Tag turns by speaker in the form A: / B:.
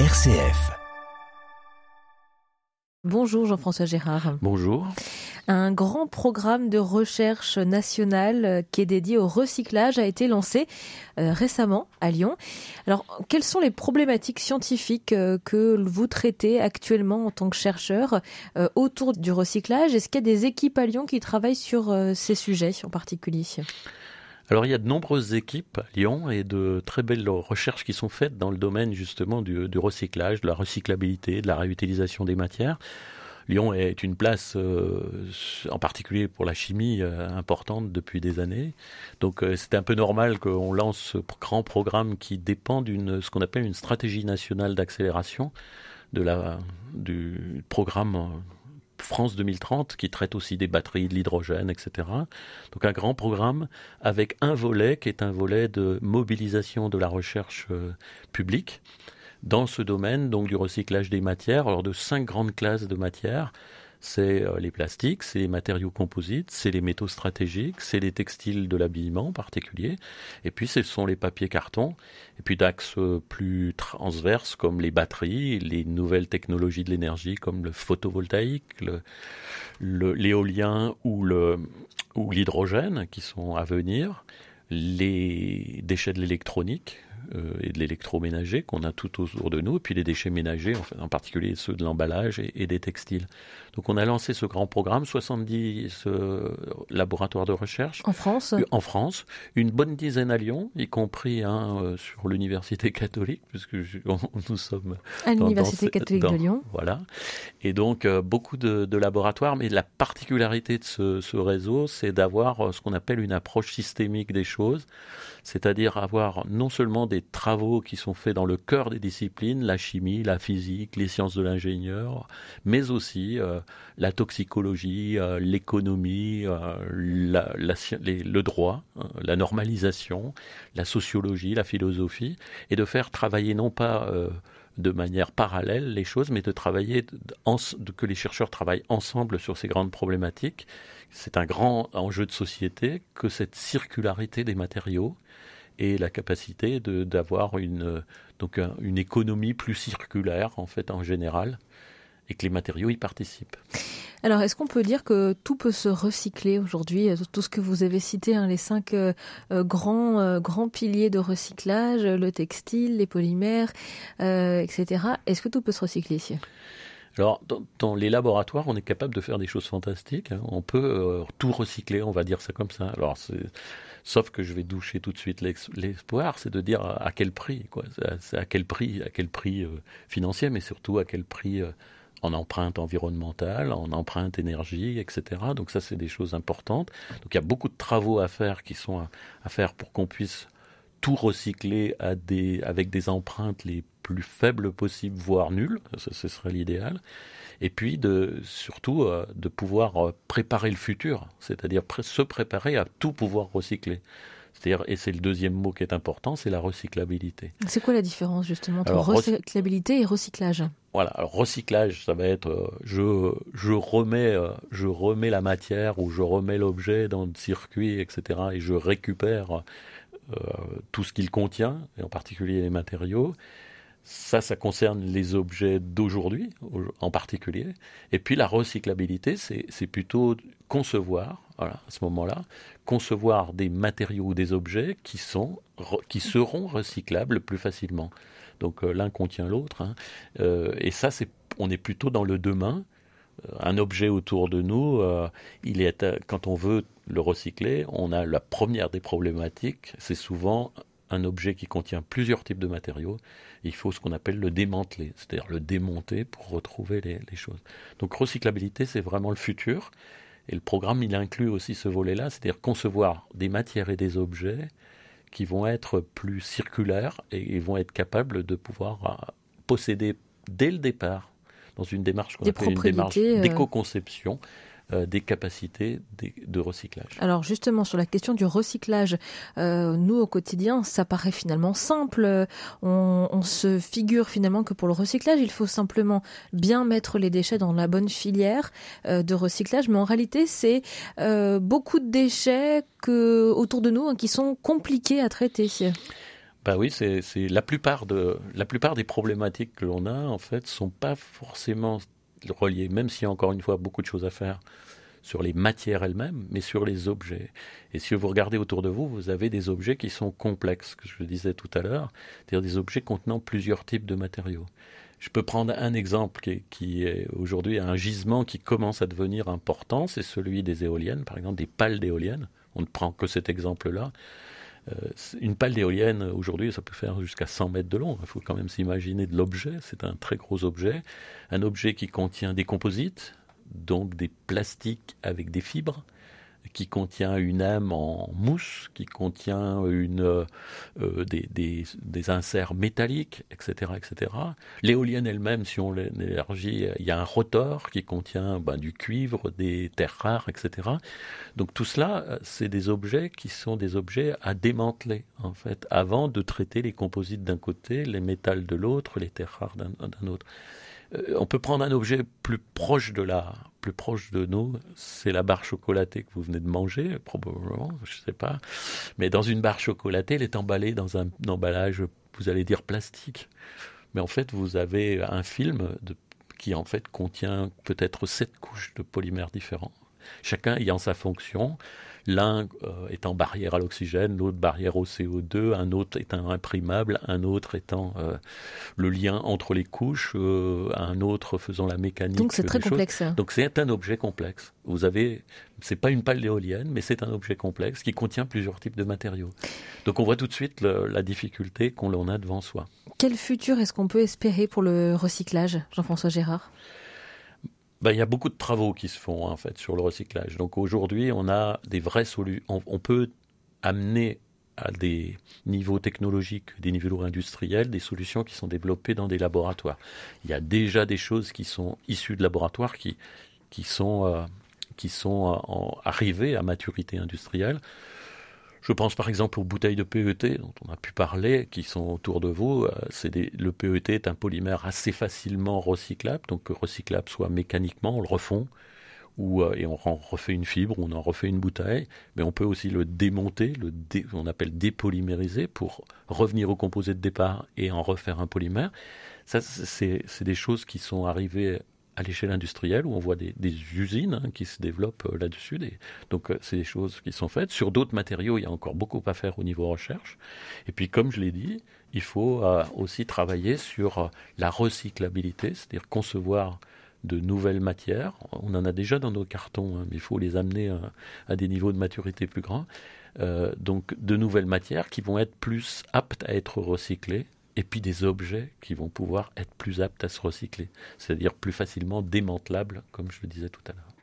A: RCF.
B: Bonjour Jean-François Gérard.
C: Bonjour.
B: Un grand programme de recherche nationale euh, qui est dédié au recyclage a été lancé euh, récemment à Lyon. Alors, quelles sont les problématiques scientifiques euh, que vous traitez actuellement en tant que chercheur autour du recyclage? Est-ce qu'il y a des équipes à Lyon qui travaillent sur ces sujets en particulier?
C: Alors il y a de nombreuses équipes à Lyon et de très belles recherches qui sont faites dans le domaine justement du, recyclage, de la recyclabilité, de la réutilisation des matières. Lyon est une place, euh, en particulier pour la chimie, euh, importante depuis des années. Donc euh, c'est un peu normal qu'on lance ce grand programme qui dépend d'une ce qu'on appelle une stratégie nationale d'accélération de la du programme France 2030 qui traite aussi des batteries, de l'hydrogène, etc. Donc un grand programme avec un volet qui est un volet de mobilisation de la recherche euh, publique dans ce domaine, donc du recyclage des matières, alors de cinq grandes classes de matières c'est euh, les plastiques, c'est les matériaux composites, c'est les métaux stratégiques, c'est les textiles de l'habillement en particulier, et puis ce sont les papiers cartons, et puis d'axes euh, plus transverses comme les batteries, les nouvelles technologies de l'énergie comme le photovoltaïque, l'éolien ou l'hydrogène qui sont à venir, les déchets de l'électronique, et de l'électroménager qu'on a tout autour de nous, et puis les déchets ménagers, en, particulier ceux de l'emballage et, des textiles. Donc on a lancé ce grand programme, 70 laboratoires de recherche.
B: En France
C: euh, En France, une bonne dizaine à Lyon, y compris un euh, sur l'université catholique, puisque nous sommes...
B: À l'université catholique de Lyon.
C: Voilà. Et donc beaucoup de, laboratoires, mais la particularité de ce, ce réseau, c'est d'avoir ce qu'on appelle une approche systémique des choses, c'est-à-dire avoir non seulement des travaux qui sont faits dans le cœur des disciplines, la chimie, la physique, les sciences de l'ingénieur, mais aussi euh, la toxicologie, euh, l'économie, euh, le droit, la normalisation, la sociologie, la philosophie, et de faire travailler non pas de manière parallèle les choses, mais de travailler, que les chercheurs travaillent ensemble sur ces grandes problématiques. C'est un grand enjeu de société que cette circularité des matériaux et la capacité d'avoir une, une économie plus circulaire en fait en général et que les matériaux y participent.
B: Alors, est-ce qu'on peut dire que tout peut se recycler aujourd'hui? Tout ce que vous avez cité, hein, les cinq euh, euh, grands, euh, grands piliers de recyclage, le textile, les polymères, etc. Est-ce que tout peut se recycler ici?
C: Alors, dans, les laboratoires, on est capable de faire des choses fantastiques. Hein. On peut tout recycler, on va dire ça comme ça. Alors, sauf que je vais doucher tout de suite l'espoir, c'est de dire à, quel prix, quoi. À quel prix, à quel prix financier, mais surtout à quel prix en empreinte environnementale, en empreinte énergie, etc. Donc ça, c'est des choses importantes. Donc il y a beaucoup de travaux à faire qui sont à, faire pour qu'on puisse tout recycler avec des empreintes les plus faibles possibles, voire nulles. ce serait l'idéal. Et puis de, surtout euh, de pouvoir euh, préparer le futur, c'est-à-dire se préparer à tout pouvoir recycler. C'est-à-dire, et c'est le deuxième mot qui est important, c'est la recyclabilité.
B: C'est quoi la différence justement entre recyclabilité et recyclage?
C: Voilà, alors recyclage, ça va être euh, je, je, remets, euh, je remets la matière ou je remets l'objet dans le circuit, etc. et je récupère euh, tout ce qu'il contient, et en particulier les matériaux. Ça, ça concerne les objets d'aujourd'hui en particulier. Et puis la recyclabilité, c'est plutôt concevoir, voilà, à ce moment-là, concevoir des matériaux ou des objets qui, sont, qui seront recyclables plus facilement. Donc euh, l'un contient l'autre. Hein. Euh, et ça, c'est, on est plutôt dans le demain. Euh, un objet autour de nous, il est, quand on veut le recycler, on a la première des problématiques, c'est souvent un objet qui contient plusieurs types de matériaux, il faut ce qu'on appelle le démanteler, c'est-à-dire le démonter pour retrouver les, choses. Donc recyclabilité, c'est vraiment le futur. Et le programme, il inclut aussi ce volet-là, c'est-à-dire concevoir des matières et des objets qui vont être plus circulaires et, vont être capables de pouvoir euh, posséder dès le départ, dans une démarche qu'on appelle une démarche euh, d'éco-conception, euh, des capacités de, recyclage.
B: Alors justement sur la question du recyclage, euh, nous au quotidien, ça paraît finalement simple. On, se figure finalement que pour le recyclage, il faut simplement bien mettre les déchets dans la bonne filière euh, de recyclage, mais en réalité, c'est beaucoup de déchets que autour de nous hein, qui sont compliqués à traiter.
C: Bah oui, c'est la plupart de la plupart des problématiques que l'on a en fait sont pas forcément reliées, même s'il y a encore une fois beaucoup de choses à faire sur les matières elles-mêmes, mais sur les objets. Et si vous regardez autour de vous, vous avez des objets qui sont complexes, que je disais tout à l'heure, c'est-à-dire des objets contenant plusieurs types de matériaux. Je peux prendre un exemple qui est, qui est aujourd'hui un gisement qui commence à devenir important, c'est celui des éoliennes, par exemple des pales d'éoliennes. On ne prend que cet exemple-là. Euh, une pale d'éolienne, aujourd'hui, ça peut faire jusqu'à 100 mètres de long. Il faut quand même s'imaginer de l'objet. C'est un très gros objet. Un objet qui contient des composites, donc des plastiques avec des fibres, qui contient une âme en mousse, qui contient une, euh, euh, des, des, inserts métalliques, etc. etc. L'éolienne elle-même, si on l'élargit, il y a un rotor qui contient ben, du cuivre, des terres rares, etc. Donc tout cela, c'est des objets qui sont des objets à démanteler, en fait, avant de traiter les composites d'un côté, les métals de l'autre, les terres rares d'un autre. Euh, on peut prendre un objet plus proche de la, plus proche de nous, c'est la barre chocolatée que vous venez de manger, probablement, je ne sais pas. Mais dans une barre chocolatée, elle est emballée dans un, emballage, vous allez dire plastique. Mais en fait, vous avez un film qui en fait contient peut-être sept couches de polymères différents, chacun ayant sa fonction. L'un euh, étant barrière à l'oxygène, l'autre barrière au CO2, un autre étant imprimable, un autre étant euh, le lien entre les couches, euh, un autre faisant la mécanique.
B: Donc c'est très complexe.
C: Donc c'est un objet complexe. Vous avez, c'est pas une pale d'éolienne, mais c'est un objet complexe qui contient plusieurs types de matériaux. Donc on voit tout de suite la difficulté qu'on a devant soi.
B: Quel futur est-ce qu'on peut espérer pour le recyclage, Jean-François Gérard?
C: Ben, il y a beaucoup de travaux qui se font en fait sur le recyclage. Donc aujourd'hui, on a des vraies solutions. On, peut amener à des niveaux technologiques, des niveaux industriels, des solutions qui sont développées dans des laboratoires. Il y a déjà des choses qui sont issues de laboratoires qui, qui sont, euh, qui sont euh, arrivées à maturité industrielle. Je pense par exemple aux bouteilles de PET dont on a pu parler, qui sont autour de vous. Euh, le PET est un polymère assez facilement recyclable, donc recyclable soit mécaniquement, on le refond, ou, euh, et on refait une fibre, on en refait une bouteille, mais on peut aussi le démonter, le on appelle dépolymériser, pour revenir au composé de départ et en refaire un polymère. Ça, c'est des choses qui sont arrivées à l'échelle industrielle où on voit des, usines hein, qui se développent euh, là-dessus. Donc euh, c'est des choses qui sont faites. Sur d'autres matériaux, il y a encore beaucoup à faire au niveau recherche. Et puis comme je l'ai dit, il faut euh, aussi travailler sur la recyclabilité, c'est-à-dire concevoir de nouvelles matières. On en a déjà dans nos cartons, hein, mais il faut les amener à, des niveaux de maturité plus grands. donc de nouvelles matières qui vont être plus aptes à être recyclées et puis des objets qui vont pouvoir être plus aptes à se recycler, c'est-à-dire plus facilement démantelables, comme je le disais tout à l'heure.